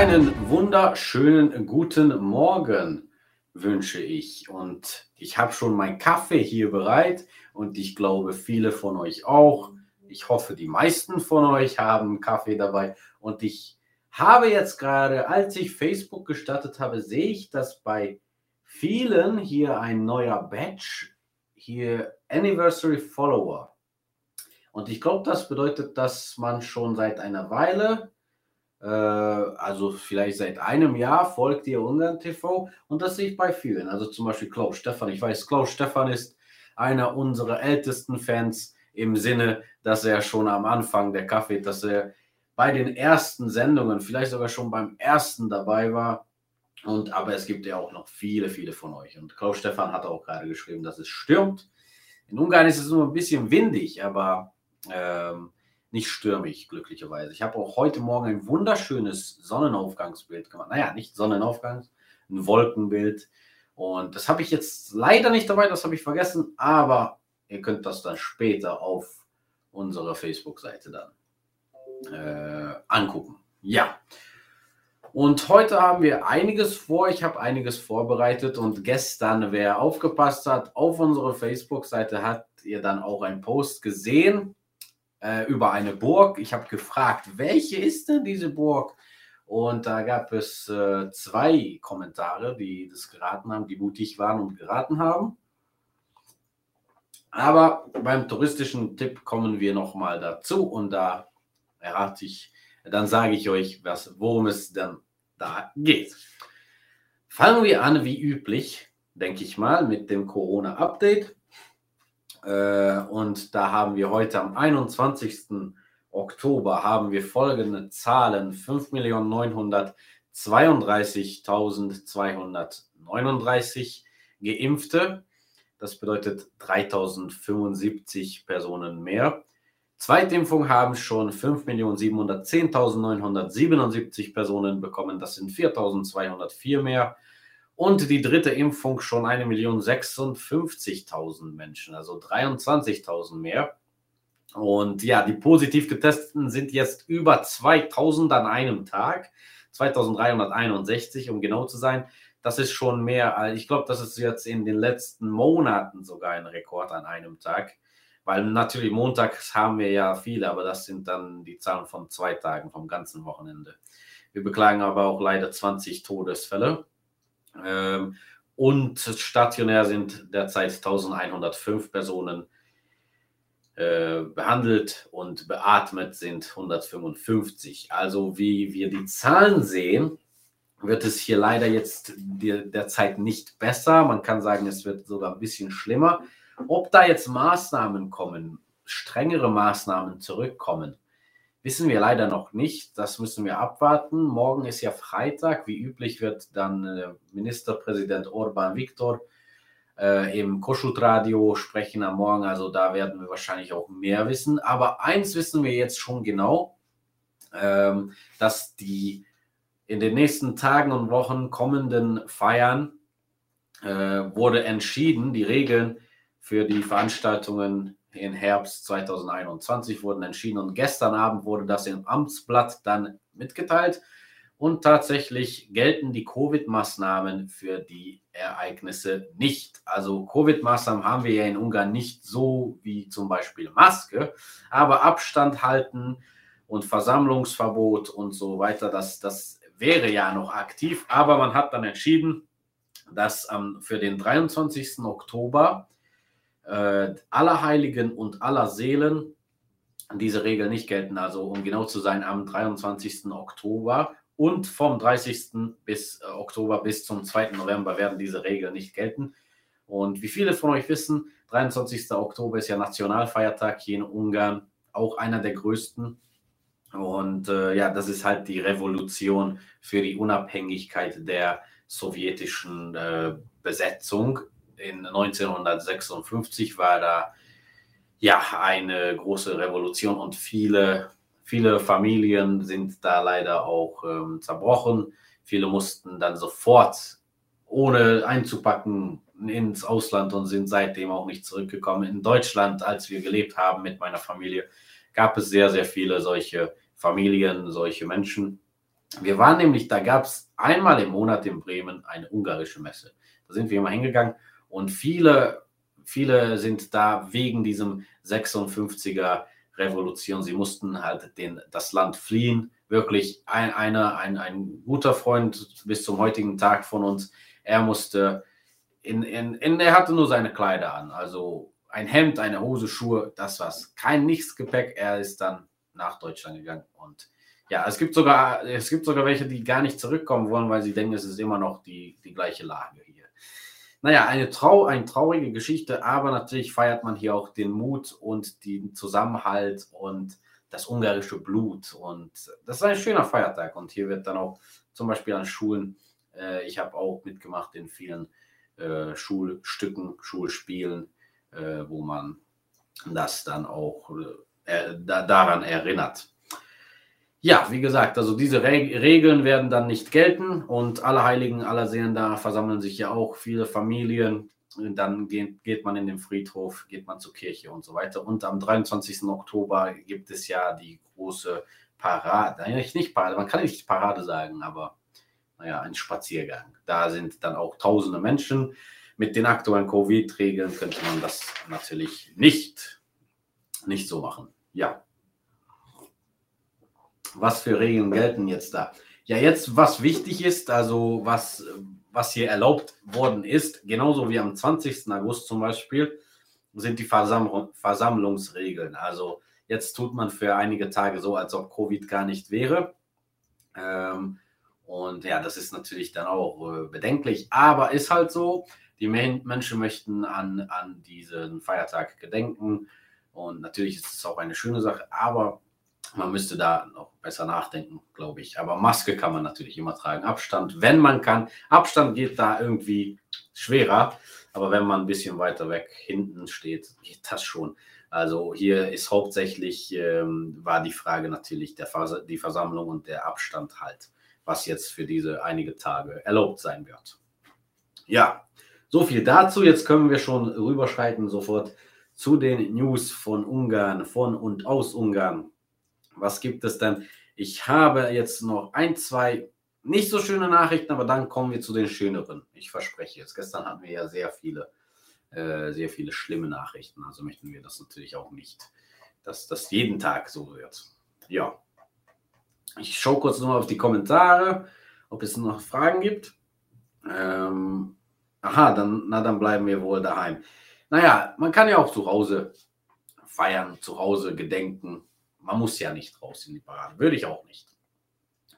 Einen wunderschönen guten Morgen wünsche ich. Und ich habe schon meinen Kaffee hier bereit und ich glaube, viele von euch auch. Ich hoffe, die meisten von euch haben Kaffee dabei. Und ich habe jetzt gerade, als ich Facebook gestartet habe, sehe ich, dass bei vielen hier ein neuer Badge, hier Anniversary Follower. Und ich glaube, das bedeutet, dass man schon seit einer Weile also vielleicht seit einem Jahr folgt ihr Ungarn TV und das sehe ich bei vielen. Also zum Beispiel Klaus Stefan. Ich weiß, Klaus Stefan ist einer unserer ältesten Fans im Sinne, dass er schon am Anfang der Kaffee, dass er bei den ersten Sendungen, vielleicht sogar schon beim ersten dabei war. Und aber es gibt ja auch noch viele, viele von euch. Und Klaus Stefan hat auch gerade geschrieben, dass es stürmt. In Ungarn ist es nur ein bisschen windig, aber ähm, nicht stürmisch, glücklicherweise. Ich habe auch heute Morgen ein wunderschönes Sonnenaufgangsbild gemacht. Naja, nicht Sonnenaufgangs, ein Wolkenbild. Und das habe ich jetzt leider nicht dabei, das habe ich vergessen, aber ihr könnt das dann später auf unserer Facebook-Seite dann äh, angucken. Ja. Und heute haben wir einiges vor. Ich habe einiges vorbereitet und gestern, wer aufgepasst hat, auf unserer Facebook-Seite hat ihr dann auch einen Post gesehen äh, über eine Burg. Ich habe gefragt, welche ist denn diese Burg? Und da gab es äh, zwei Kommentare, die das geraten haben, die mutig waren und geraten haben. Aber beim touristischen Tipp kommen wir nochmal dazu und da errate ich, dann sage ich euch, was, worum es dann da geht. Fangen wir an wie üblich, denke ich mal, mit dem Corona-Update. Äh, und da haben wir heute am 21. Oktober haben wir folgende Zahlen: 5.932.239 Geimpfte. Das bedeutet 3075 Personen mehr. Zweitimpfung haben schon 5.710.977 Personen bekommen. Das sind 4.204 mehr. Und die dritte Impfung schon 1.056.000 Menschen, also 23.000 mehr. Und ja, die positiv getesteten sind jetzt über 2000 an einem Tag, 2361, um genau zu sein. Das ist schon mehr, ich glaube, das ist jetzt in den letzten Monaten sogar ein Rekord an einem Tag. Weil natürlich montags haben wir ja viele, aber das sind dann die Zahlen von zwei Tagen, vom ganzen Wochenende. Wir beklagen aber auch leider 20 Todesfälle. Ähm, und stationär sind derzeit 1105 Personen äh, behandelt und beatmet sind 155. Also wie wir die Zahlen sehen, wird es hier leider jetzt derzeit nicht besser. Man kann sagen, es wird sogar ein bisschen schlimmer. Ob da jetzt Maßnahmen kommen, strengere Maßnahmen zurückkommen, Wissen wir leider noch nicht. Das müssen wir abwarten. Morgen ist ja Freitag. Wie üblich wird dann äh, Ministerpräsident Orban Viktor äh, im Koschut-Radio sprechen am Morgen. Also da werden wir wahrscheinlich auch mehr wissen. Aber eins wissen wir jetzt schon genau, ähm, dass die in den nächsten Tagen und Wochen kommenden Feiern äh, wurde entschieden, die Regeln für die Veranstaltungen im Herbst 2021 wurden entschieden und gestern Abend wurde das im Amtsblatt dann mitgeteilt. Und tatsächlich gelten die Covid-Maßnahmen für die Ereignisse nicht. Also Covid-Maßnahmen haben wir ja in Ungarn nicht so wie zum Beispiel Maske, aber Abstand halten und Versammlungsverbot und so weiter, das, das wäre ja noch aktiv. Aber man hat dann entschieden, dass ähm, für den 23. Oktober äh, aller Heiligen und aller Seelen diese Regel nicht gelten. Also um genau zu sein, am 23. Oktober und vom 30. Bis, äh, Oktober bis zum 2. November werden diese Regeln nicht gelten. Und wie viele von euch wissen, 23. Oktober ist ja Nationalfeiertag hier in Ungarn, auch einer der größten. Und äh, ja, das ist halt die Revolution für die Unabhängigkeit der sowjetischen äh, Besetzung in 1956 war da ja eine große Revolution und viele, viele Familien sind da leider auch ähm, zerbrochen. Viele mussten dann sofort ohne einzupacken ins Ausland und sind seitdem auch nicht zurückgekommen. In Deutschland, als wir gelebt haben mit meiner Familie, gab es sehr, sehr viele solche Familien, solche Menschen. Wir waren nämlich, da gab es einmal im Monat in Bremen eine ungarische Messe. Da sind wir immer hingegangen und viele, viele sind da wegen diesem 56er Revolution. Sie mussten halt den, das Land fliehen. Wirklich ein, einer, ein, ein guter Freund bis zum heutigen Tag von uns. Er musste in, in, in, er hatte nur seine Kleider an. Also ein Hemd, eine Hose, Schuhe, das war's. Kein nichts Gepäck. Er ist dann nach Deutschland gegangen und ja, es gibt sogar, es gibt sogar welche, die gar nicht zurückkommen wollen, weil sie denken, es ist immer noch die, die gleiche Lage. Naja, eine, Trau eine traurige Geschichte, aber natürlich feiert man hier auch den Mut und den Zusammenhalt und das ungarische Blut. Und das ist ein schöner Feiertag. Und hier wird dann auch zum Beispiel an Schulen, äh, ich habe auch mitgemacht in vielen äh, Schulstücken, Schulspielen, äh, wo man das dann auch äh, da, daran erinnert. Ja, wie gesagt, also diese Re Regeln werden dann nicht gelten und alle Heiligen, aller Seelen, da versammeln sich ja auch viele Familien. Dann geht, geht man in den Friedhof, geht man zur Kirche und so weiter. Und am 23. Oktober gibt es ja die große Parade. Eigentlich nicht Parade, man kann nicht Parade sagen, aber naja, ein Spaziergang. Da sind dann auch tausende Menschen. Mit den aktuellen Covid-Regeln könnte man das natürlich nicht, nicht so machen. Ja, was für Regeln gelten jetzt da? Ja, jetzt, was wichtig ist, also was, was hier erlaubt worden ist, genauso wie am 20. August zum Beispiel, sind die Versammlung, Versammlungsregeln. Also jetzt tut man für einige Tage so, als ob Covid gar nicht wäre. Ähm, und ja, das ist natürlich dann auch äh, bedenklich, aber ist halt so. Die Menschen möchten an, an diesen Feiertag gedenken. Und natürlich ist es auch eine schöne Sache, aber man müsste da noch besser nachdenken, glaube ich. Aber Maske kann man natürlich immer tragen. Abstand, wenn man kann. Abstand geht da irgendwie schwerer. Aber wenn man ein bisschen weiter weg hinten steht, geht das schon. Also hier ist hauptsächlich, ähm, war die Frage natürlich der Vers die Versammlung und der Abstand halt, was jetzt für diese einige Tage erlaubt sein wird. Ja, so viel dazu. Jetzt können wir schon rüberschreiten sofort zu den News von Ungarn, von und aus Ungarn. Was gibt es denn? Ich habe jetzt noch ein, zwei nicht so schöne Nachrichten, aber dann kommen wir zu den schöneren. Ich verspreche es. Gestern hatten wir ja sehr viele, äh, sehr viele schlimme Nachrichten. Also möchten wir das natürlich auch nicht, dass das jeden Tag so wird. Ja. Ich schaue kurz nochmal auf die Kommentare, ob es noch Fragen gibt. Ähm, aha, dann, na, dann bleiben wir wohl daheim. Naja, man kann ja auch zu Hause feiern, zu Hause gedenken. Man muss ja nicht raus in die Parade. Würde ich auch nicht.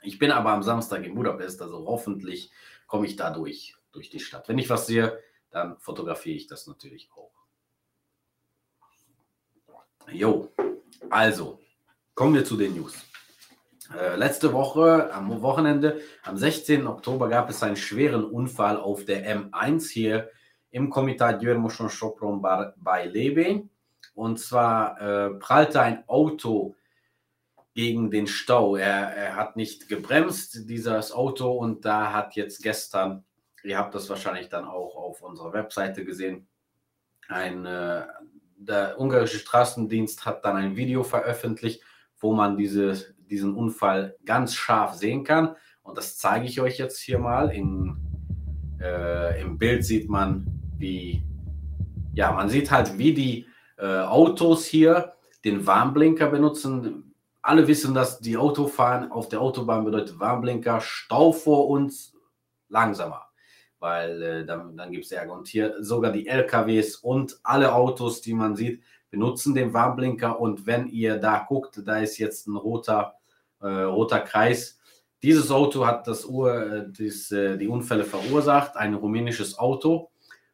Ich bin aber am Samstag in Budapest, also hoffentlich komme ich da durch, durch die Stadt. Wenn ich was sehe, dann fotografiere ich das natürlich auch. Jo, also kommen wir zu den News. Äh, letzte Woche, am Wochenende, am 16. Oktober, gab es einen schweren Unfall auf der M1 hier im Komitat Jörmoschon Sopron bei Lebe. Und zwar äh, prallte ein Auto gegen den Stau. Er, er hat nicht gebremst, dieses Auto, und da hat jetzt gestern, ihr habt das wahrscheinlich dann auch auf unserer Webseite gesehen, ein, äh, der ungarische Straßendienst hat dann ein Video veröffentlicht, wo man diese, diesen Unfall ganz scharf sehen kann. Und das zeige ich euch jetzt hier mal. In, äh, Im Bild sieht man, wie, ja, man sieht halt, wie die äh, Autos hier den Warnblinker benutzen. Alle wissen, dass die Autofahren auf der Autobahn bedeutet Warnblinker, Stau vor uns, langsamer, weil äh, dann, dann gibt es Ärger. Und hier sogar die LKWs und alle Autos, die man sieht, benutzen den Warnblinker. Und wenn ihr da guckt, da ist jetzt ein roter, äh, roter Kreis. Dieses Auto hat das Ur, äh, das, äh, die Unfälle verursacht, ein rumänisches Auto.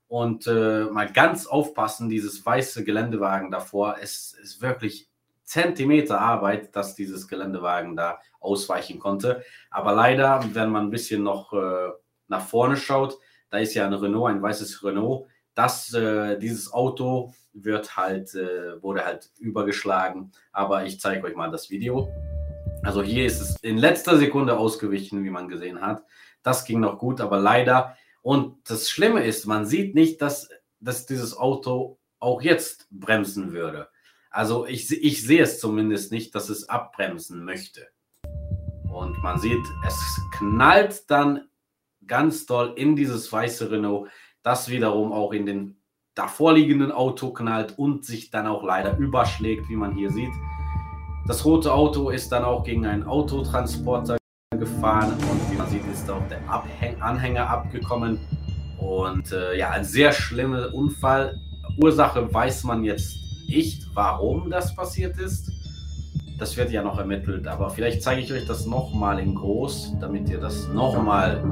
Und äh, mal ganz aufpassen, dieses weiße Geländewagen davor, es ist wirklich Zentimeter Arbeit, dass dieses Geländewagen da ausweichen konnte. Aber leider, wenn man ein bisschen noch äh, nach vorne schaut, da ist ja ein Renault, ein weißes Renault. Das, äh, dieses Auto wird halt, äh, wurde halt übergeschlagen. Aber ich zeige euch mal das Video. Also hier ist es in letzter Sekunde ausgewichen, wie man gesehen hat. Das ging noch gut, aber leider und das Schlimme ist, man sieht nicht, dass, dass dieses Auto auch jetzt bremsen würde. Also ich, ich sehe es zumindest nicht, dass es abbremsen möchte. Und man sieht, es knallt dann ganz doll in dieses weiße Renault, das wiederum auch in den davorliegenden Auto knallt und sich dann auch leider überschlägt, wie man hier sieht. Das rote Auto ist dann auch gegen einen Autotransporter gefahren und wie man sieht, ist auch der Abhäng Anhänger abgekommen. Und äh, ja, ein sehr schlimmer Unfall. Ursache weiß man jetzt nicht, warum das passiert ist. Das wird ja noch ermittelt, aber vielleicht zeige ich euch das nochmal in groß, damit ihr das nochmal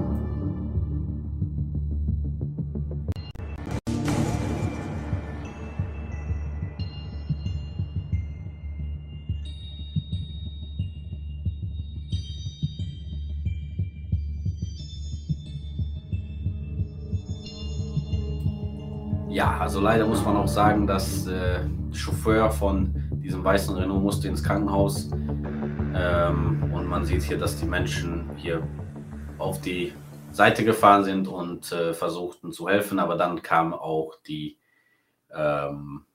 Ja, also leider muss man auch sagen, dass äh, der Chauffeur von diesem weißen Renault musste ins Krankenhaus. Ähm, und man sieht hier, dass die Menschen hier auf die Seite gefahren sind und äh, versuchten zu helfen. Aber dann kam auch die ähm,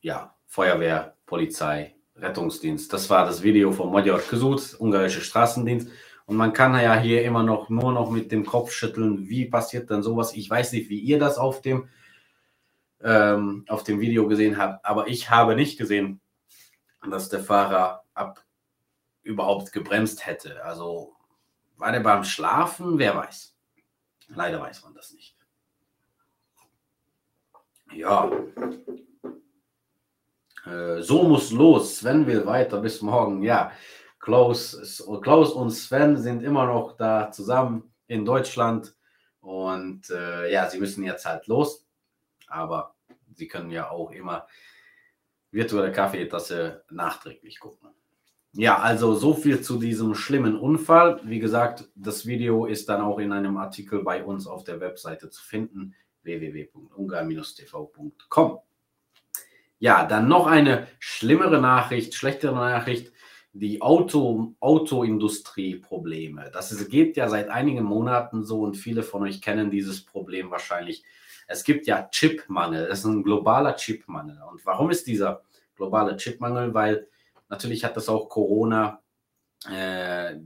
ja, Feuerwehr, Polizei, Rettungsdienst. Das war das Video von Magyar Ksut, ungarische Straßendienst. Und man kann ja hier immer noch nur noch mit dem Kopf schütteln, wie passiert denn sowas? Ich weiß nicht, wie ihr das auf dem ähm, auf dem Video gesehen habt. Aber ich habe nicht gesehen, dass der Fahrer ab überhaupt gebremst hätte. Also war der beim Schlafen? Wer weiß. Leider weiß man das nicht. Ja. Äh, so muss los. Sven will weiter bis morgen. Ja, Klaus, Klaus und Sven sind immer noch da zusammen in Deutschland. Und äh, ja, sie müssen jetzt halt los aber Sie können ja auch immer virtuelle Kaffeetasse nachträglich gucken. Ja, also so viel zu diesem schlimmen Unfall. Wie gesagt, das Video ist dann auch in einem Artikel bei uns auf der Webseite zu finden, www.ungar-tv.com. Ja, dann noch eine schlimmere Nachricht, schlechtere Nachricht, die Auto, Autoindustrie-Probleme. Das geht ja seit einigen Monaten so und viele von euch kennen dieses Problem wahrscheinlich es gibt ja Chipmangel. Das ist ein globaler Chipmangel. Und warum ist dieser globale Chipmangel? Weil natürlich hat das auch Corona. Äh,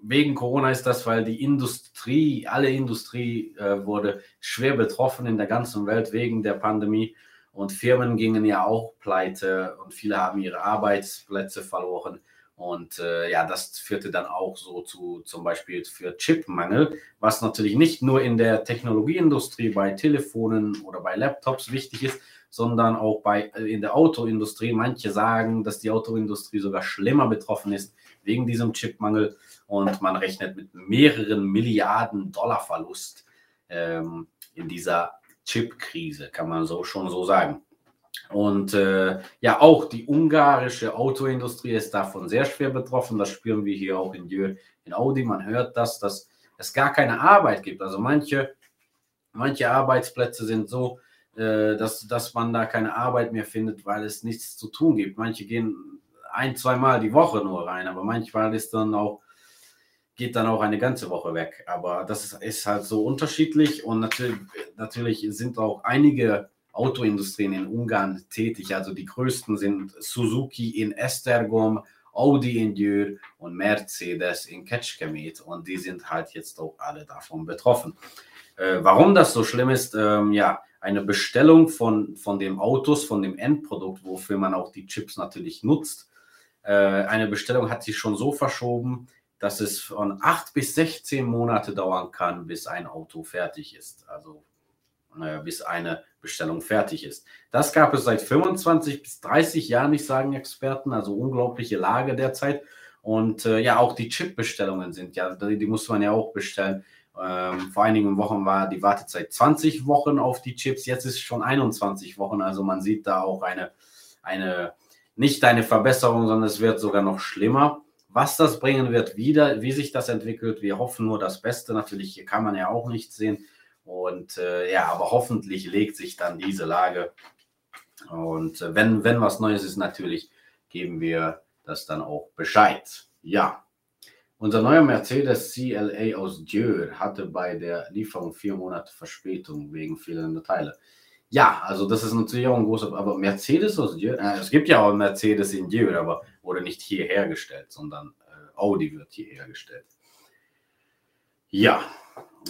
wegen Corona ist das, weil die Industrie, alle Industrie äh, wurde schwer betroffen in der ganzen Welt wegen der Pandemie. Und Firmen gingen ja auch pleite und viele haben ihre Arbeitsplätze verloren. Und äh, ja, das führte dann auch so zu zum Beispiel für Chipmangel, was natürlich nicht nur in der Technologieindustrie bei Telefonen oder bei Laptops wichtig ist, sondern auch bei, äh, in der Autoindustrie. Manche sagen, dass die Autoindustrie sogar schlimmer betroffen ist wegen diesem Chipmangel und man rechnet mit mehreren Milliarden Dollar Verlust ähm, in dieser Chipkrise, kann man so schon so sagen. Und äh, ja, auch die ungarische Autoindustrie ist davon sehr schwer betroffen. Das spüren wir hier auch in Dürr, in Audi. Man hört das, dass es gar keine Arbeit gibt. Also manche, manche Arbeitsplätze sind so, äh, dass, dass man da keine Arbeit mehr findet, weil es nichts zu tun gibt. Manche gehen ein, zweimal die Woche nur rein, aber manchmal ist dann auch, geht dann auch eine ganze Woche weg. Aber das ist, ist halt so unterschiedlich und natürlich, natürlich sind auch einige Autoindustrien in Ungarn tätig. Also die größten sind Suzuki in Esztergom, Audi in Győr und Mercedes in Kecskemét. Und die sind halt jetzt auch alle davon betroffen. Äh, warum das so schlimm ist, ähm, ja, eine Bestellung von, von dem Autos, von dem Endprodukt, wofür man auch die Chips natürlich nutzt. Äh, eine Bestellung hat sich schon so verschoben, dass es von 8 bis 16 Monate dauern kann, bis ein Auto fertig ist. Also äh, bis eine Bestellung fertig ist. Das gab es seit 25 bis 30 Jahren, ich sagen Experten, also unglaubliche Lage derzeit. Und äh, ja, auch die Chip-Bestellungen sind ja, die, die, muss man ja auch bestellen. Ähm, vor einigen Wochen war die Wartezeit 20 Wochen auf die Chips, jetzt ist schon 21 Wochen. Also man sieht da auch eine, eine nicht eine Verbesserung, sondern es wird sogar noch schlimmer. Was das bringen wird, wieder, wie sich das entwickelt, wir hoffen nur das Beste. Natürlich kann man ja auch nicht sehen. Und äh, ja, aber hoffentlich legt sich dann diese Lage. Und äh, wenn, wenn was Neues ist, natürlich geben wir das dann auch Bescheid. Ja. Unser neuer Mercedes CLA aus Dieu hatte bei der Lieferung vier Monate Verspätung wegen fehlender Teile. Ja, also das ist natürlich auch ein großer, aber Mercedes aus Dieu, äh, es gibt ja auch Mercedes in Dieu, aber wurde nicht hier hergestellt, sondern äh, Audi wird hier hergestellt. Ja,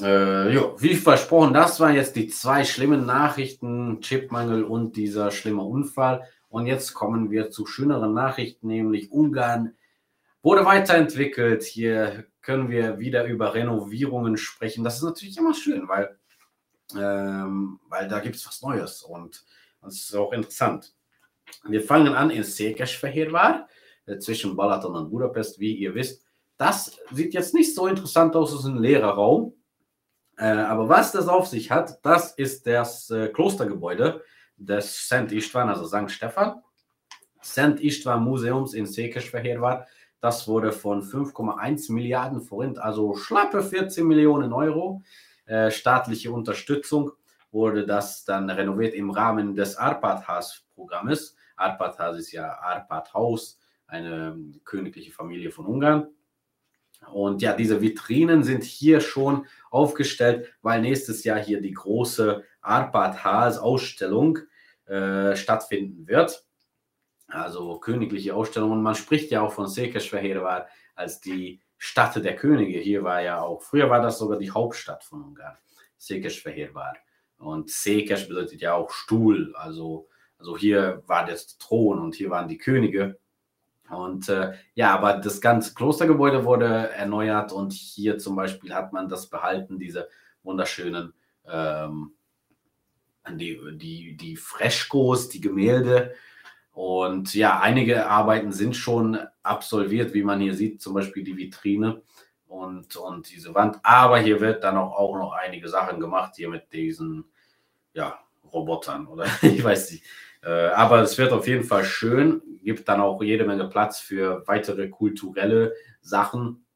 äh, jo, wie versprochen, das waren jetzt die zwei schlimmen Nachrichten, Chipmangel und dieser schlimme Unfall. Und jetzt kommen wir zu schöneren Nachrichten, nämlich Ungarn wurde weiterentwickelt. Hier können wir wieder über Renovierungen sprechen. Das ist natürlich immer schön, weil, ähm, weil da gibt es was Neues und das ist auch interessant. Wir fangen an in Székesfehérvár, äh, zwischen Balaton und Budapest, wie ihr wisst. Das sieht jetzt nicht so interessant aus, es ist ein leerer Raum. Äh, aber was das auf sich hat, das ist das äh, Klostergebäude des St. Istvan, also St. Stefan. St. Istvan Museums in Székesfehérvár. Das wurde von 5,1 Milliarden Forint, also schlappe 14 Millionen Euro, äh, staatliche Unterstützung, wurde das dann renoviert im Rahmen des Arpad-Haus-Programmes. Arpad-Haus ist ja Arpad-Haus, eine königliche Familie von Ungarn. Und ja, diese Vitrinen sind hier schon aufgestellt, weil nächstes Jahr hier die große Arpad Haas Ausstellung äh, stattfinden wird. Also königliche Ausstellung. Und man spricht ja auch von Székesfehérvár als die Stadt der Könige. Hier war ja auch, früher war das sogar die Hauptstadt von Ungarn, Székesfehérvár. Und Székes bedeutet ja auch Stuhl. Also, also hier war der Thron und hier waren die Könige. Und äh, ja, aber das ganze Klostergebäude wurde erneuert und hier zum Beispiel hat man das behalten, diese wunderschönen, ähm, die, die, die Freskos, die Gemälde. Und ja, einige Arbeiten sind schon absolviert, wie man hier sieht, zum Beispiel die Vitrine und, und diese Wand. Aber hier wird dann auch, auch noch einige Sachen gemacht, hier mit diesen ja, Robotern oder ich weiß nicht. Äh, aber es wird auf jeden Fall schön, gibt dann auch jede Menge Platz für weitere kulturelle Sachen.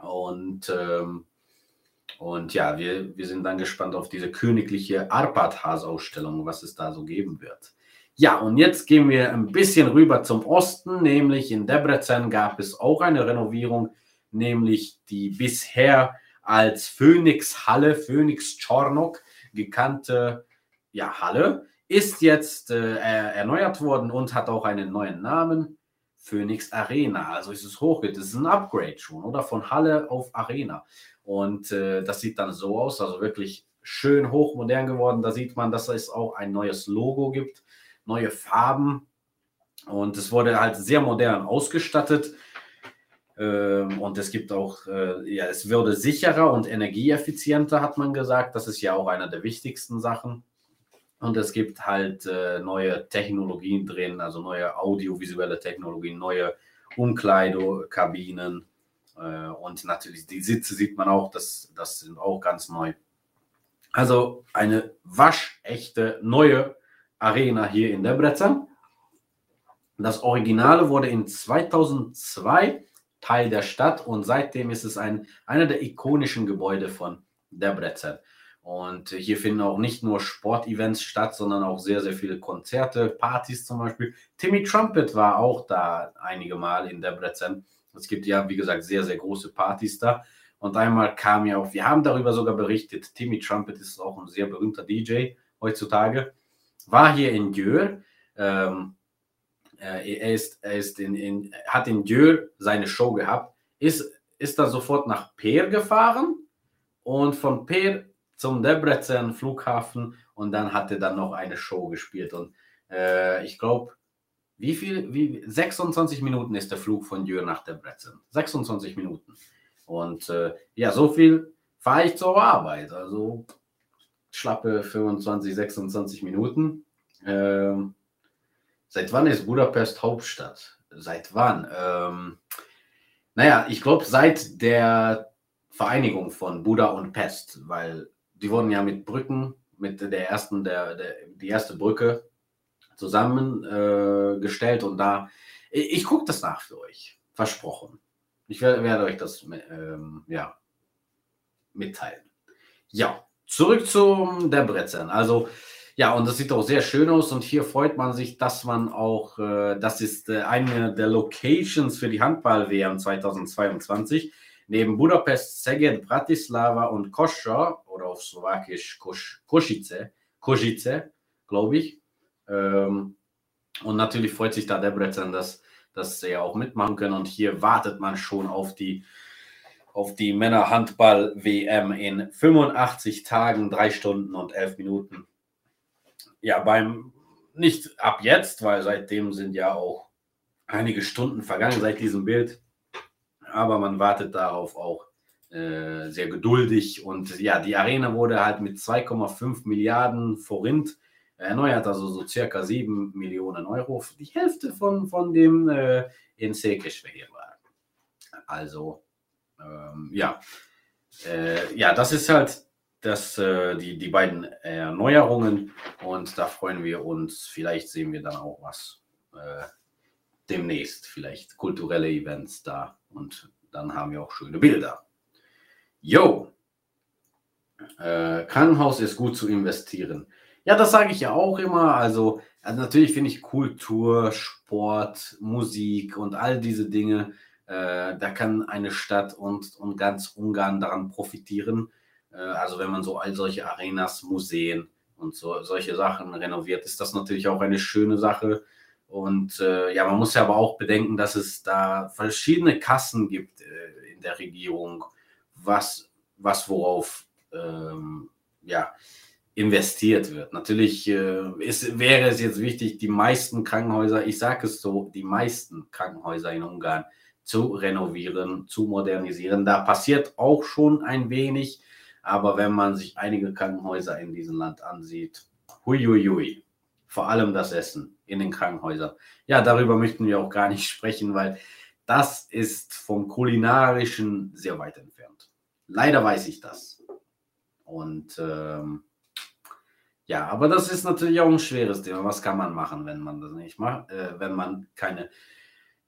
Und, ähm, und ja, wir, wir sind dann gespannt auf diese königliche Arpad-Has-Ausstellung, was es da so geben wird. Ja, und jetzt gehen wir ein bisschen rüber zum Osten, nämlich in Debrecen gab es auch eine Renovierung, nämlich die bisher als Phoenix Halle, Phoenix Czornok gekannte ja, Halle ist jetzt äh, erneuert worden und hat auch einen neuen Namen. Phoenix Arena. Also ist es hoch, das ist ein Upgrade schon, oder? Von Halle auf Arena. Und äh, das sieht dann so aus, also wirklich schön hochmodern geworden. Da sieht man, dass es auch ein neues Logo gibt, neue Farben. Und es wurde halt sehr modern ausgestattet. Ähm, und es gibt auch, äh, ja, es würde sicherer und energieeffizienter, hat man gesagt. Das ist ja auch einer der wichtigsten Sachen. Und es gibt halt äh, neue Technologien drin, also neue audiovisuelle Technologien, neue Umkleidekabinen. Äh, und natürlich die Sitze sieht man auch, das, das sind auch ganz neu. Also eine waschechte neue Arena hier in Debrecen. Das Originale wurde in 2002 Teil der Stadt und seitdem ist es ein, einer der ikonischen Gebäude von Debrecen. Und hier finden auch nicht nur Sportevents statt, sondern auch sehr, sehr viele Konzerte, Partys zum Beispiel. Timmy Trumpet war auch da einige Mal in Debrecen. Es gibt ja, wie gesagt, sehr, sehr große Partys da. Und einmal kam ja auch, wir haben darüber sogar berichtet, Timmy Trumpet ist auch ein sehr berühmter DJ heutzutage, war hier in Dürr. Ähm, äh, er ist, er ist in, in, hat in Dürr seine Show gehabt, ist, ist dann sofort nach Peer gefahren und von Peer zum Debrecen Flughafen und dann hat er dann noch eine Show gespielt. Und äh, ich glaube, wie viel, wie 26 Minuten ist der Flug von Jür nach Debrecen. 26 Minuten. Und äh, ja, so viel fahre ich zur Arbeit. Also schlappe 25, 26 Minuten. Ähm, seit wann ist Budapest Hauptstadt? Seit wann? Ähm, naja, ich glaube, seit der Vereinigung von Buda und Pest, weil die wurden ja mit Brücken, mit der ersten, der, der die erste Brücke zusammengestellt äh, und da, ich, ich gucke das nach für euch, versprochen. Ich werde, werde euch das ähm, ja, mitteilen. Ja, zurück zum Debrecen. Also, ja, und das sieht auch sehr schön aus und hier freut man sich, dass man auch, äh, das ist äh, eine der Locations für die Handball-WM 2022 Neben Budapest, Szeged, Bratislava und Koscha, oder auf Slowakisch Kos Kosice, Kosice, glaube ich. Ähm, und natürlich freut sich da Debrecen, dass, dass sie ja auch mitmachen können. Und hier wartet man schon auf die, auf die Männerhandball-WM in 85 Tagen, 3 Stunden und 11 Minuten. Ja, beim nicht ab jetzt, weil seitdem sind ja auch einige Stunden vergangen seit diesem Bild. Aber man wartet darauf auch äh, sehr geduldig. Und ja, die Arena wurde halt mit 2,5 Milliarden Forint erneuert, also so circa 7 Millionen Euro. Die Hälfte von, von dem äh, in Sekeschwe hier war. Also, ähm, ja. Äh, ja, das ist halt das, äh, die, die beiden Erneuerungen und da freuen wir uns. Vielleicht sehen wir dann auch was äh, demnächst, vielleicht kulturelle Events da und dann haben wir auch schöne Bilder. Yo! Äh, Krankenhaus ist gut zu investieren. Ja, das sage ich ja auch immer. Also, also natürlich finde ich Kultur, Sport, Musik und all diese Dinge, äh, da kann eine Stadt und, und ganz Ungarn daran profitieren. Äh, also wenn man so all solche Arenas, Museen und so, solche Sachen renoviert, ist das natürlich auch eine schöne Sache. Und äh, ja, man muss ja aber auch bedenken, dass es da verschiedene Kassen gibt äh, in der Regierung, was, was worauf ähm, ja, investiert wird. Natürlich äh, ist, wäre es jetzt wichtig, die meisten Krankenhäuser, ich sage es so, die meisten Krankenhäuser in Ungarn zu renovieren, zu modernisieren. Da passiert auch schon ein wenig, aber wenn man sich einige Krankenhäuser in diesem Land ansieht, huiuiui, vor allem das Essen in den Krankenhäusern. Ja, darüber möchten wir auch gar nicht sprechen, weil das ist vom kulinarischen sehr weit entfernt. Leider weiß ich das. Und ähm, ja, aber das ist natürlich auch ein schweres Thema. Was kann man machen, wenn man das nicht macht, äh, wenn man keine,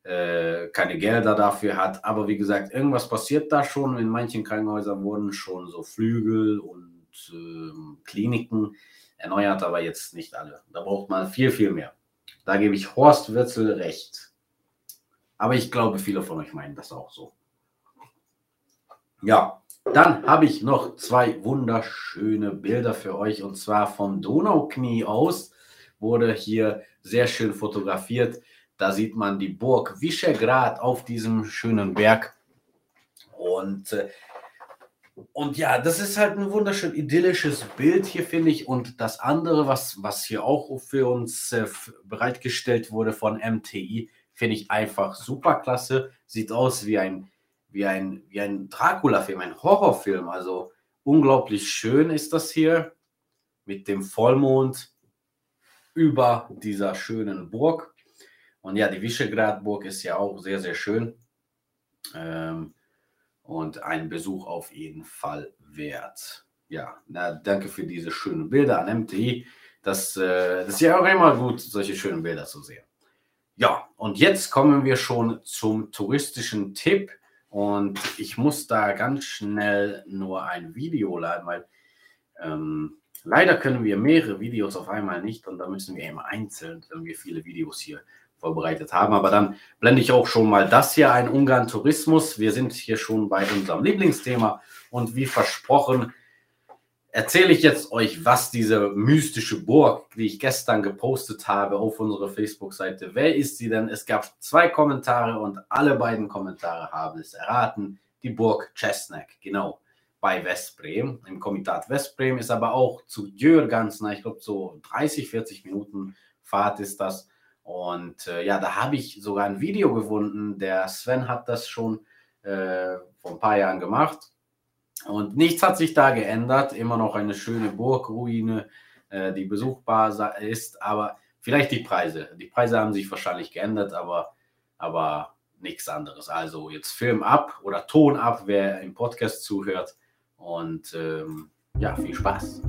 äh, keine Gelder dafür hat? Aber wie gesagt, irgendwas passiert da schon. In manchen Krankenhäusern wurden schon so Flügel und äh, Kliniken erneuert, aber jetzt nicht alle. Da braucht man viel, viel mehr. Da gebe ich Horst Würzel recht. Aber ich glaube, viele von euch meinen das auch so. Ja, dann habe ich noch zwei wunderschöne Bilder für euch und zwar vom Donauknie aus wurde hier sehr schön fotografiert. Da sieht man die Burg Visegrad auf diesem schönen Berg. Und, äh, und ja, das ist halt ein wunderschön idyllisches Bild hier, finde ich. Und das andere, was, was hier auch für uns äh, bereitgestellt wurde von MTI, finde ich einfach super klasse. Sieht aus wie ein wie ein, wie ein Dracula-Film, ein Horrorfilm. Also unglaublich schön ist das hier mit dem Vollmond über dieser schönen Burg. Und ja, die Visegrad-Burg ist ja auch sehr, sehr schön. Ähm, und ein Besuch auf jeden Fall wert. Ja, na, danke für diese schönen Bilder an MTI. Das, äh, das ist ja auch immer gut, solche schönen Bilder zu sehen. Ja, und jetzt kommen wir schon zum touristischen Tipp. Und ich muss da ganz schnell nur ein Video laden, weil ähm, leider können wir mehrere Videos auf einmal nicht und da müssen wir immer einzeln, wenn wir viele Videos hier vorbereitet haben. Aber dann blende ich auch schon mal das hier ein, Ungarn Tourismus. Wir sind hier schon bei unserem Lieblingsthema und wie versprochen erzähle ich jetzt euch, was diese mystische Burg, die ich gestern gepostet habe auf unserer Facebook-Seite, wer ist sie denn? Es gab zwei Kommentare und alle beiden Kommentare haben es erraten. Die Burg Česnek, genau, bei Westbrem. Im Komitat Westbrem ist aber auch zu Djör ganz nah, ich glaube so 30, 40 Minuten Fahrt ist das. Und äh, ja, da habe ich sogar ein Video gefunden. Der Sven hat das schon äh, vor ein paar Jahren gemacht und nichts hat sich da geändert. Immer noch eine schöne Burgruine, äh, die besuchbar ist. Aber vielleicht die Preise. Die Preise haben sich wahrscheinlich geändert, aber, aber nichts anderes. Also jetzt Film ab oder Ton ab, wer im Podcast zuhört. Und ähm, ja, viel Spaß.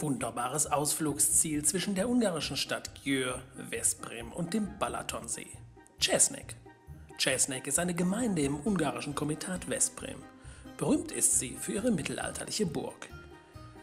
Wunderbares Ausflugsziel zwischen der ungarischen Stadt Győr, Westbrem und dem Balatonsee. Česnek. Česnek ist eine Gemeinde im ungarischen Komitat Westbrem. Berühmt ist sie für ihre mittelalterliche Burg.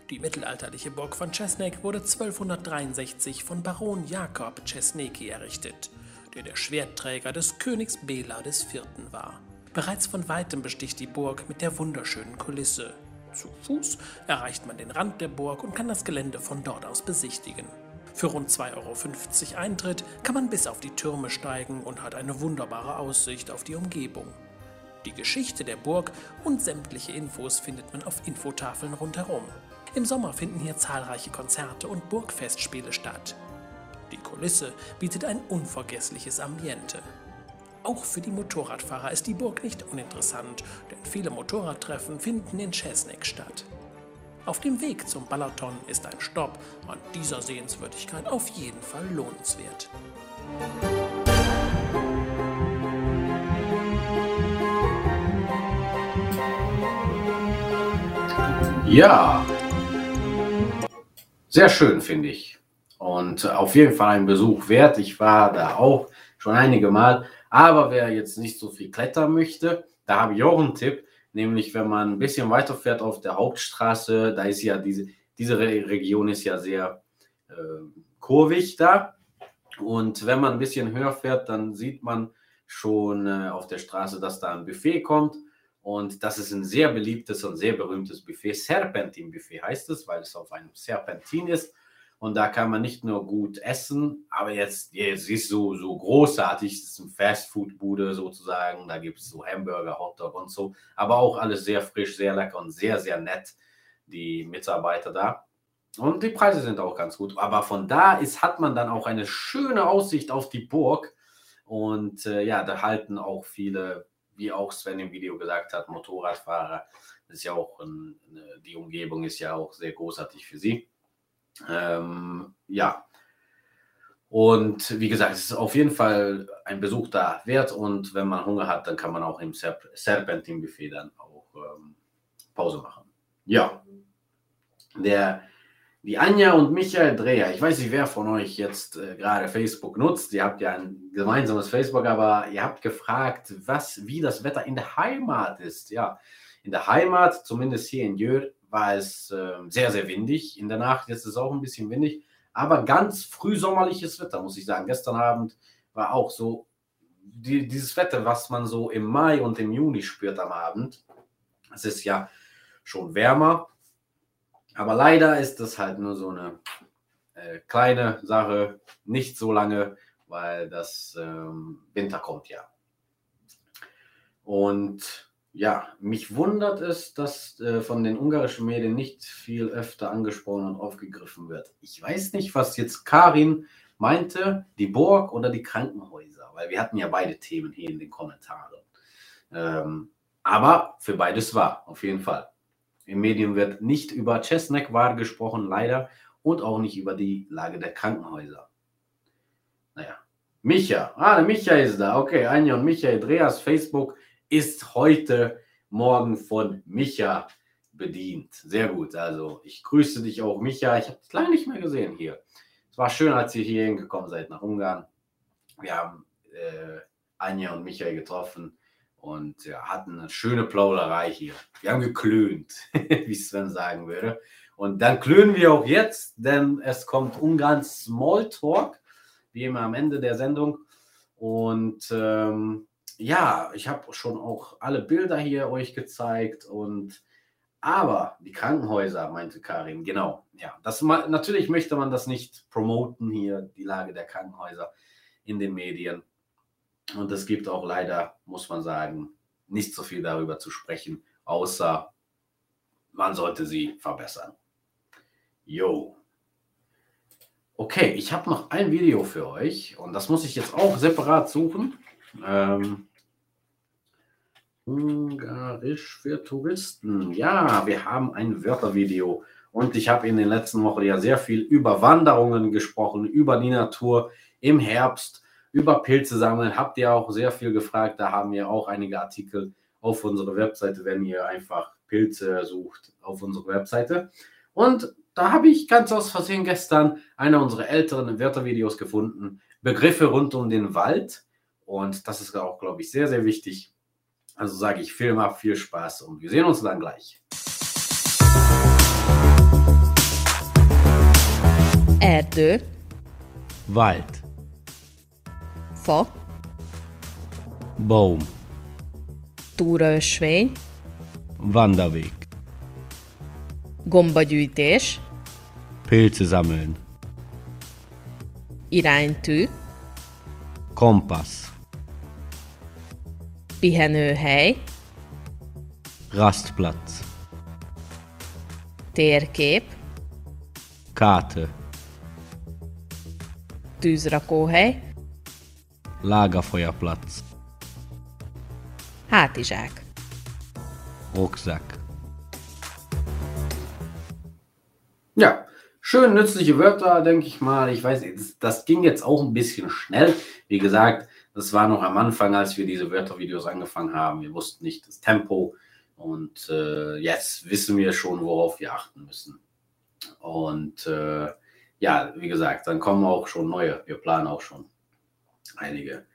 Die mittelalterliche Burg von Česnek wurde 1263 von Baron Jakob Česneki errichtet, der der Schwertträger des Königs Bela IV. war. Bereits von weitem besticht die Burg mit der wunderschönen Kulisse. Zu Fuß erreicht man den Rand der Burg und kann das Gelände von dort aus besichtigen. Für rund 2,50 Euro Eintritt kann man bis auf die Türme steigen und hat eine wunderbare Aussicht auf die Umgebung. Die Geschichte der Burg und sämtliche Infos findet man auf Infotafeln rundherum. Im Sommer finden hier zahlreiche Konzerte und Burgfestspiele statt. Die Kulisse bietet ein unvergessliches Ambiente. Auch für die Motorradfahrer ist die Burg nicht uninteressant, denn viele Motorradtreffen finden in Czesnek statt. Auf dem Weg zum Balaton ist ein Stopp an dieser Sehenswürdigkeit auf jeden Fall lohnenswert. Ja, sehr schön finde ich. Und auf jeden Fall ein Besuch wert. Ich war da auch schon einige Mal. Aber wer jetzt nicht so viel klettern möchte, da habe ich auch einen Tipp. Nämlich, wenn man ein bisschen weiter fährt auf der Hauptstraße, da ist ja diese, diese Region ist ja sehr äh, kurvig da. Und wenn man ein bisschen höher fährt, dann sieht man schon äh, auf der Straße, dass da ein Buffet kommt. Und das ist ein sehr beliebtes und sehr berühmtes Buffet. Serpentin-Buffet heißt es, weil es auf einem Serpentin ist. Und da kann man nicht nur gut essen, aber jetzt, jetzt ist so, so großartig, es ist eine Fastfood-Bude sozusagen, da gibt es so Hamburger, Hotdog und so, aber auch alles sehr frisch, sehr lecker und sehr, sehr nett, die Mitarbeiter da. Und die Preise sind auch ganz gut. Aber von da ist, hat man dann auch eine schöne Aussicht auf die Burg. Und äh, ja, da halten auch viele, wie auch Sven im Video gesagt hat, Motorradfahrer. Das ist ja auch, ein, die Umgebung ist ja auch sehr großartig für sie. Ähm, ja. Und wie gesagt, es ist auf jeden Fall ein Besuch da wert. Und wenn man Hunger hat, dann kann man auch im Serp Serpentin-Buffet dann auch ähm, Pause machen. Ja. Der, die Anja und Michael Dreher, ich weiß nicht, wer von euch jetzt äh, gerade Facebook nutzt. Ihr habt ja ein gemeinsames Facebook, aber ihr habt gefragt, was, wie das Wetter in der Heimat ist. Ja, in der Heimat, zumindest hier in Jör, war es äh, sehr, sehr windig. In der Nacht jetzt ist es auch ein bisschen windig, aber ganz frühsommerliches Wetter, muss ich sagen. Gestern Abend war auch so die, dieses Wetter, was man so im Mai und im Juni spürt am Abend. Es ist ja schon wärmer, aber leider ist das halt nur so eine äh, kleine Sache, nicht so lange, weil das ähm, Winter kommt ja. Und ja, mich wundert es, dass äh, von den ungarischen Medien nicht viel öfter angesprochen und aufgegriffen wird. Ich weiß nicht, was jetzt Karin meinte, die Burg oder die Krankenhäuser, weil wir hatten ja beide Themen hier in den Kommentaren. Ähm, aber für beides war, auf jeden Fall. Im Medium wird nicht über Chesnek war gesprochen, leider, und auch nicht über die Lage der Krankenhäuser. Naja, Micha, ah, der Micha ist da. Okay, Anja und Micha, Andreas, Facebook ist heute Morgen von Micha bedient. Sehr gut. Also ich grüße dich auch, Micha. Ich habe es lange nicht mehr gesehen hier. Es war schön, als ihr hier hingekommen seid nach Ungarn. Wir haben äh, Anja und Michael getroffen und ja, hatten eine schöne Plauderei hier. Wir haben geklönt, wie Sven sagen würde. Und dann klönen wir auch jetzt, denn es kommt Ungarn Smalltalk, wie immer am Ende der Sendung. Und ähm, ja, ich habe schon auch alle Bilder hier euch gezeigt und aber die Krankenhäuser, meinte Karin, genau, ja, das natürlich möchte man das nicht promoten hier, die Lage der Krankenhäuser in den Medien. Und es gibt auch leider, muss man sagen, nicht so viel darüber zu sprechen, außer man sollte sie verbessern. Jo. Okay, ich habe noch ein Video für euch und das muss ich jetzt auch separat suchen. Ähm, Ungarisch für Touristen. Ja, wir haben ein Wörtervideo. Und ich habe in den letzten Wochen ja sehr viel über Wanderungen gesprochen, über die Natur im Herbst, über Pilze sammeln. Habt ihr auch sehr viel gefragt. Da haben wir auch einige Artikel auf unserer Webseite, wenn ihr einfach Pilze sucht auf unserer Webseite. Und da habe ich ganz aus Versehen gestern einer unserer älteren Wörtervideos gefunden. Begriffe rund um den Wald. Und das ist auch, glaube ich, sehr, sehr wichtig. Also sage ich Film ab, viel Spaß und wir sehen uns dann gleich. Erdő, Wald, fa, Baum, túraösvény, Wanderweg, gombagyűjtés, Pilze sammeln, iránytű, Kompass, pihenőhely, Rastplatz, térkép, Karte, tűzrakóhely, Lagerfeuerplatz, hátizsák. Rucksack. Ja, schön nützliche Wörter, denke ich mal. Ich weiß, das ging jetzt auch ein bisschen schnell. Wie gesagt, das war noch am Anfang, als wir diese Wörtervideos angefangen haben. Wir wussten nicht das Tempo und äh, jetzt wissen wir schon, worauf wir achten müssen. Und äh, ja, wie gesagt, dann kommen auch schon neue. Wir planen auch schon einige.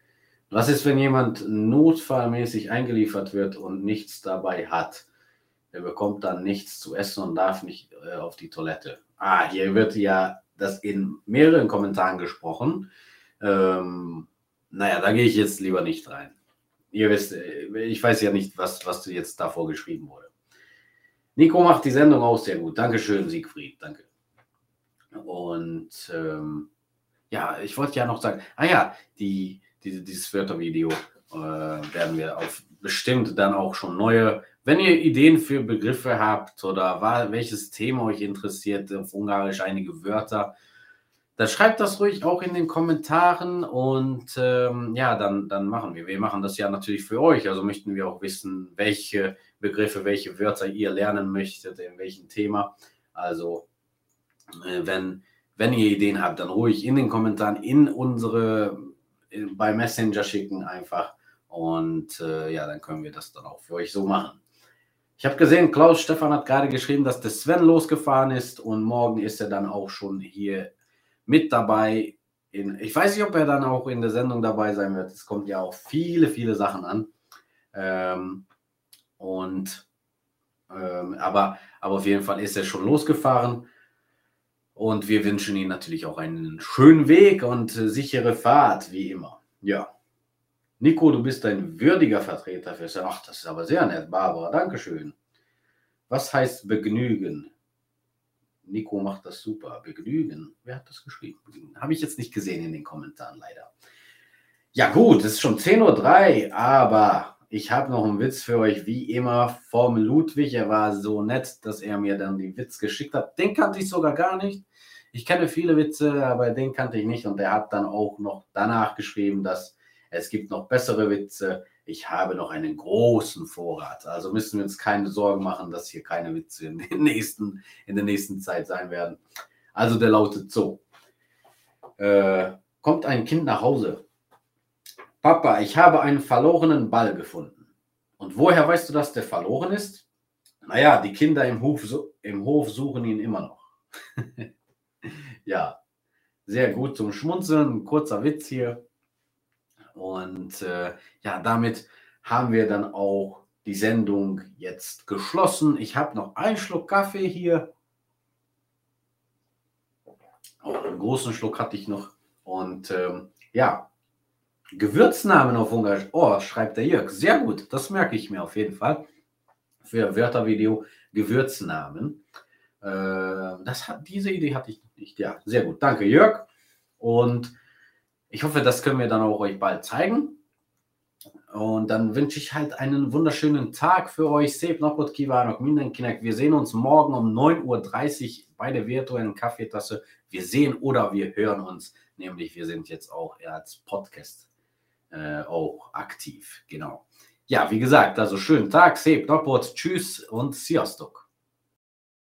Was ist, wenn jemand notfallmäßig eingeliefert wird und nichts dabei hat? Der bekommt dann nichts zu essen und darf nicht äh, auf die Toilette. Ah, hier wird ja das in mehreren Kommentaren gesprochen. Ähm, naja, da gehe ich jetzt lieber nicht rein. Ihr wisst, äh, ich weiß ja nicht, was, was jetzt davor geschrieben wurde. Nico macht die Sendung auch sehr gut. Dankeschön, Siegfried. Danke. Und ähm, ja, ich wollte ja noch sagen, ah ja, die, die, dieses Wörtervideo äh, werden wir auf bestimmt dann auch schon neue. Wenn ihr Ideen für Begriffe habt oder war, welches Thema euch interessiert, auf Ungarisch einige Wörter, dann schreibt das ruhig auch in den Kommentaren und ähm, ja, dann, dann machen wir. Wir machen das ja natürlich für euch, also möchten wir auch wissen, welche Begriffe, welche Wörter ihr lernen möchtet, in welchem Thema. Also, äh, wenn, wenn ihr Ideen habt, dann ruhig in den Kommentaren in unsere, in, bei Messenger schicken einfach. Und äh, ja, dann können wir das dann auch für euch so machen. Ich habe gesehen, Klaus Stefan hat gerade geschrieben, dass der Sven losgefahren ist und morgen ist er dann auch schon hier mit dabei. In, ich weiß nicht, ob er dann auch in der Sendung dabei sein wird. Es kommt ja auch viele, viele Sachen an. Ähm, und ähm, aber, aber auf jeden Fall ist er schon losgefahren. Und wir wünschen ihm natürlich auch einen schönen Weg und äh, sichere Fahrt, wie immer. Ja. Nico, du bist ein würdiger Vertreter für Ach, das ist aber sehr nett, Barbara. Dankeschön. Was heißt Begnügen? Nico macht das super. Begnügen. Wer hat das geschrieben? Habe ich jetzt nicht gesehen in den Kommentaren, leider. Ja, gut, es ist schon 10.03 Uhr, aber ich habe noch einen Witz für euch, wie immer, vom Ludwig. Er war so nett, dass er mir dann den Witz geschickt hat. Den kannte ich sogar gar nicht. Ich kenne viele Witze, aber den kannte ich nicht. Und er hat dann auch noch danach geschrieben, dass es gibt noch bessere Witze. Ich habe noch einen großen Vorrat. Also müssen wir uns keine Sorgen machen, dass hier keine Witze in, den nächsten, in der nächsten Zeit sein werden. Also der lautet so. Äh, kommt ein Kind nach Hause. Papa, ich habe einen verlorenen Ball gefunden. Und woher weißt du, dass der verloren ist? Naja, die Kinder im Hof, im Hof suchen ihn immer noch. ja, sehr gut zum Schmunzeln. Ein kurzer Witz hier. Und äh, ja, damit haben wir dann auch die Sendung jetzt geschlossen. Ich habe noch einen Schluck Kaffee hier. Oh, einen großen Schluck hatte ich noch. Und ähm, ja, Gewürznamen auf Ungarisch. Oh, schreibt der Jörg. Sehr gut. Das merke ich mir auf jeden Fall. Für Wörtervideo Gewürznamen. Äh, das hat, diese Idee hatte ich nicht. Ja, sehr gut. Danke, Jörg. Und ich hoffe, das können wir dann auch euch bald zeigen. Und dann wünsche ich halt einen wunderschönen Tag für euch. Szép napot kívánok mindenkinek. Wir sehen uns morgen um 9.30 Uhr bei der virtuellen Kaffeetasse. Wir sehen oder wir hören uns. Nämlich, wir sind jetzt auch als Podcast äh, auch aktiv. Genau. Ja, wie gesagt, also schönen Tag, szép napot, tschüss und sziasztok.